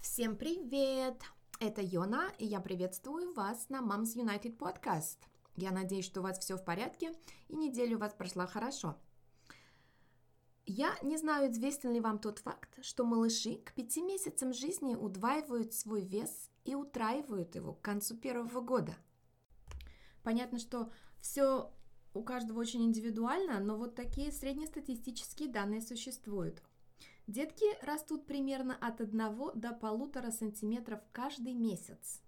Всем привет! Это Йона, и я приветствую вас на Moms United Podcast. Я надеюсь, что у вас все в порядке, и неделя у вас прошла хорошо. Я не знаю, известен ли вам тот факт, что малыши к пяти месяцам жизни удваивают свой вес и утраивают его к концу первого года. Понятно, что все у каждого очень индивидуально, но вот такие среднестатистические данные существуют – Детки растут примерно от 1 до полутора сантиметров каждый месяц.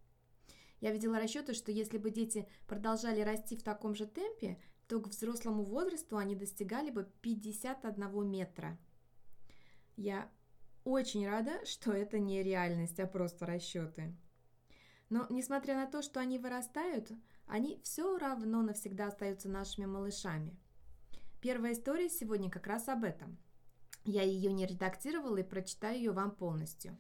Я видела расчеты, что если бы дети продолжали расти в таком же темпе, то к взрослому возрасту они достигали бы 51 метра. Я очень рада, что это не реальность, а просто расчеты. Но несмотря на то, что они вырастают, они все равно навсегда остаются нашими малышами. Первая история сегодня как раз об этом – я ее не редактировала и прочитаю ее вам полностью.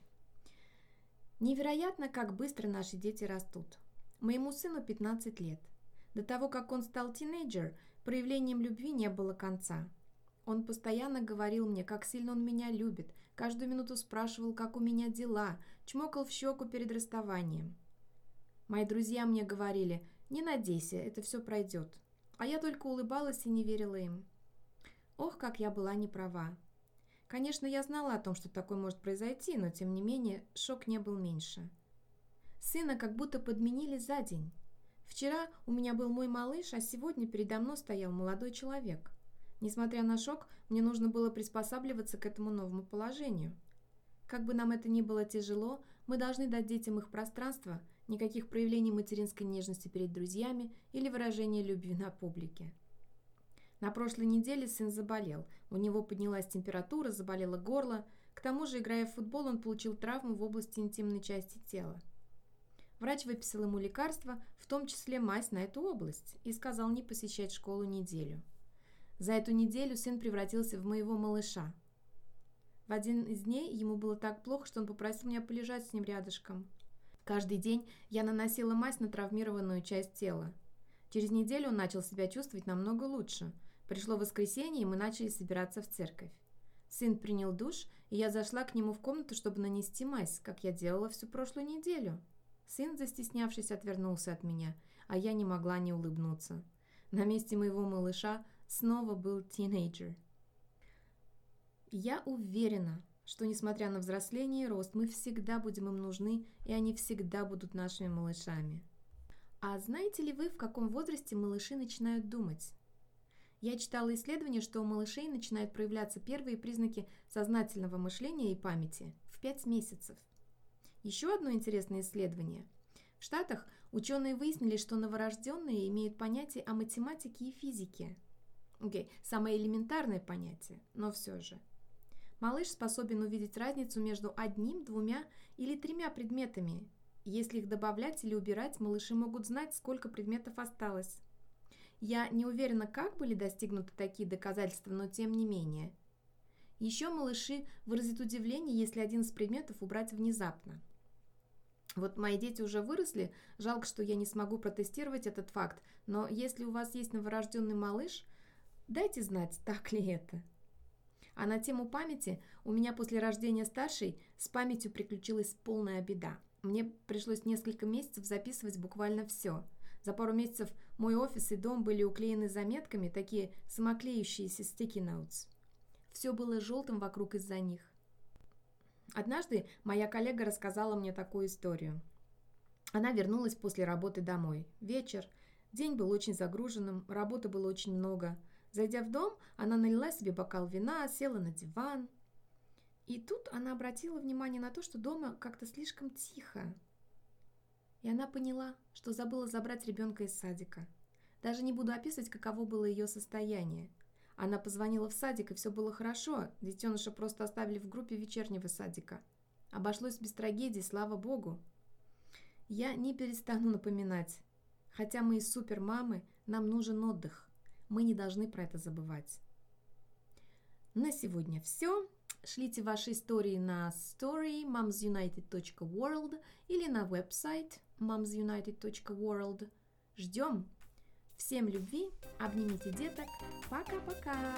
Невероятно, как быстро наши дети растут. Моему сыну 15 лет. До того, как он стал тинейджер, проявлением любви не было конца. Он постоянно говорил мне, как сильно он меня любит, каждую минуту спрашивал, как у меня дела, чмокал в щеку перед расставанием. Мои друзья мне говорили, не надейся, это все пройдет. А я только улыбалась и не верила им. Ох, как я была не права. Конечно, я знала о том, что такое может произойти, но тем не менее шок не был меньше. Сына как будто подменили за день. Вчера у меня был мой малыш, а сегодня передо мной стоял молодой человек. Несмотря на шок, мне нужно было приспосабливаться к этому новому положению. Как бы нам это ни было тяжело, мы должны дать детям их пространство, никаких проявлений материнской нежности перед друзьями или выражения любви на публике. На прошлой неделе сын заболел. У него поднялась температура, заболело горло. К тому же, играя в футбол, он получил травму в области интимной части тела. Врач выписал ему лекарства, в том числе мазь на эту область, и сказал не посещать школу неделю. За эту неделю сын превратился в моего малыша. В один из дней ему было так плохо, что он попросил меня полежать с ним рядышком. Каждый день я наносила мазь на травмированную часть тела. Через неделю он начал себя чувствовать намного лучше – Пришло воскресенье, и мы начали собираться в церковь. Сын принял душ, и я зашла к нему в комнату, чтобы нанести мазь, как я делала всю прошлую неделю. Сын, застеснявшись, отвернулся от меня, а я не могла не улыбнуться. На месте моего малыша снова был тинейджер. Я уверена, что, несмотря на взросление и рост, мы всегда будем им нужны, и они всегда будут нашими малышами. А знаете ли вы, в каком возрасте малыши начинают думать? Я читала исследование, что у малышей начинают проявляться первые признаки сознательного мышления и памяти в 5 месяцев. Еще одно интересное исследование. В Штатах ученые выяснили, что новорожденные имеют понятие о математике и физике. Окей, okay, самое элементарное понятие, но все же. Малыш способен увидеть разницу между одним, двумя или тремя предметами. Если их добавлять или убирать, малыши могут знать, сколько предметов осталось. Я не уверена, как были достигнуты такие доказательства, но тем не менее. Еще малыши выразят удивление, если один из предметов убрать внезапно. Вот мои дети уже выросли, жалко, что я не смогу протестировать этот факт, но если у вас есть новорожденный малыш, дайте знать, так ли это. А на тему памяти у меня после рождения старшей с памятью приключилась полная беда. Мне пришлось несколько месяцев записывать буквально все – за пару месяцев мой офис и дом были уклеены заметками, такие самоклеющиеся notes. Все было желтым вокруг из-за них. Однажды моя коллега рассказала мне такую историю. Она вернулась после работы домой. Вечер. День был очень загруженным, работы было очень много. Зайдя в дом, она налила себе бокал вина, села на диван. И тут она обратила внимание на то, что дома как-то слишком тихо. И она поняла, что забыла забрать ребенка из садика. Даже не буду описывать, каково было ее состояние. Она позвонила в садик, и все было хорошо. Детеныша просто оставили в группе вечернего садика. Обошлось без трагедии, слава богу. Я не перестану напоминать. Хотя мы и супермамы, нам нужен отдых. Мы не должны про это забывать. На сегодня все. Шлите ваши истории на story momsunited.world или на веб-сайт momsunited.world. Ждем! Всем любви, обнимите деток. Пока-пока!